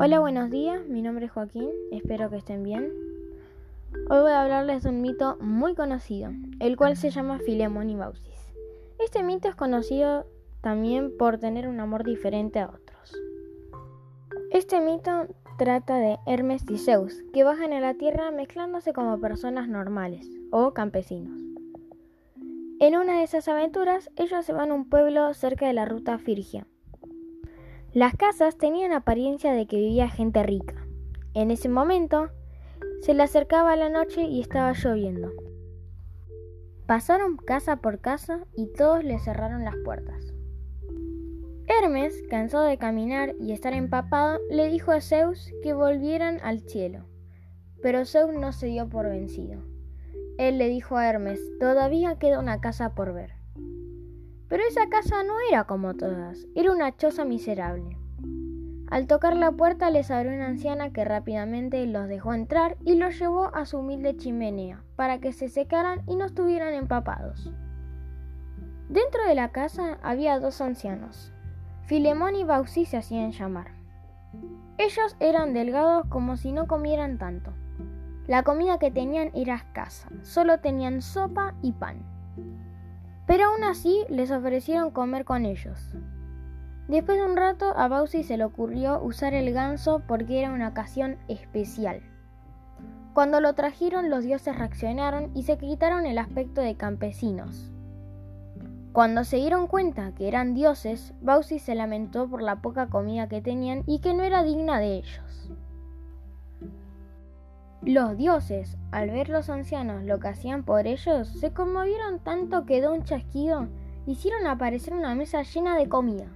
Hola, buenos días. Mi nombre es Joaquín. Espero que estén bien. Hoy voy a hablarles de un mito muy conocido, el cual se llama Filemón y Baucis. Este mito es conocido también por tener un amor diferente a otros. Este mito trata de Hermes y Zeus, que bajan a la tierra mezclándose como personas normales o campesinos. En una de esas aventuras, ellos se van a un pueblo cerca de la ruta Firgia, las casas tenían apariencia de que vivía gente rica. En ese momento, se le acercaba la noche y estaba lloviendo. Pasaron casa por casa y todos le cerraron las puertas. Hermes, cansado de caminar y estar empapado, le dijo a Zeus que volvieran al cielo. Pero Zeus no se dio por vencido. Él le dijo a Hermes, todavía queda una casa por ver. Pero esa casa no era como todas, era una choza miserable. Al tocar la puerta les abrió una anciana que rápidamente los dejó entrar y los llevó a su humilde chimenea para que se secaran y no estuvieran empapados. Dentro de la casa había dos ancianos. Filemón y Baucí se hacían llamar. Ellos eran delgados como si no comieran tanto. La comida que tenían era escasa, solo tenían sopa y pan pero aún así les ofrecieron comer con ellos. Después de un rato a Bausi se le ocurrió usar el ganso porque era una ocasión especial. Cuando lo trajeron los dioses reaccionaron y se quitaron el aspecto de campesinos. Cuando se dieron cuenta que eran dioses, Bausi se lamentó por la poca comida que tenían y que no era digna de ellos. Los dioses, al ver los ancianos lo que hacían por ellos, se conmovieron tanto que de un chasquido hicieron aparecer una mesa llena de comida.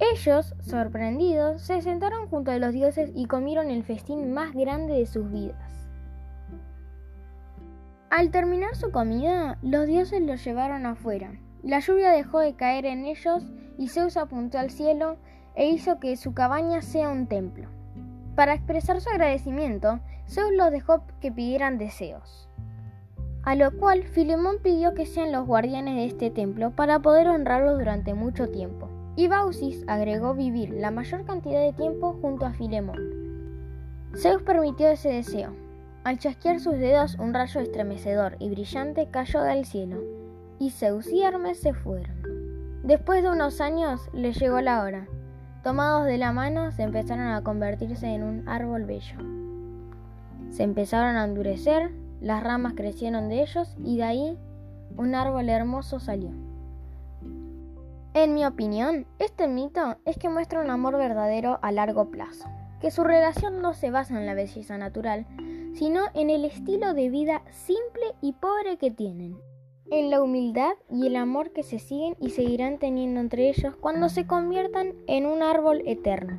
Ellos, sorprendidos, se sentaron junto a los dioses y comieron el festín más grande de sus vidas. Al terminar su comida, los dioses los llevaron afuera. La lluvia dejó de caer en ellos y Zeus apuntó al cielo e hizo que su cabaña sea un templo. Para expresar su agradecimiento, Zeus los dejó que pidieran deseos. A lo cual Filemón pidió que sean los guardianes de este templo para poder honrarlos durante mucho tiempo. Y Baucis agregó vivir la mayor cantidad de tiempo junto a Filemón. Zeus permitió ese deseo. Al chasquear sus dedos, un rayo estremecedor y brillante cayó del cielo, y Zeus y Hermes se fueron. Después de unos años les llegó la hora. Tomados de la mano, se empezaron a convertirse en un árbol bello. Se empezaron a endurecer, las ramas crecieron de ellos y de ahí un árbol hermoso salió. En mi opinión, este mito es que muestra un amor verdadero a largo plazo, que su relación no se basa en la belleza natural, sino en el estilo de vida simple y pobre que tienen, en la humildad y el amor que se siguen y seguirán teniendo entre ellos cuando se conviertan en un árbol eterno.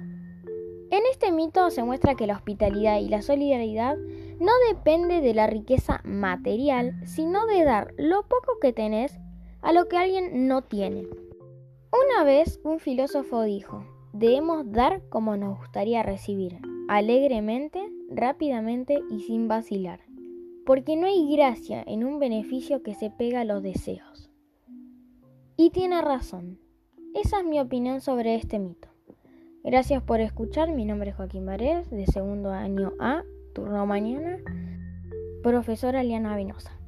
En este mito se muestra que la hospitalidad y la solidaridad no depende de la riqueza material, sino de dar lo poco que tenés a lo que alguien no tiene. Una vez un filósofo dijo, debemos dar como nos gustaría recibir, alegremente, rápidamente y sin vacilar, porque no hay gracia en un beneficio que se pega a los deseos. Y tiene razón. Esa es mi opinión sobre este mito. Gracias por escuchar. Mi nombre es Joaquín Varés, de segundo año A, turno mañana. Profesora Liana Venosa.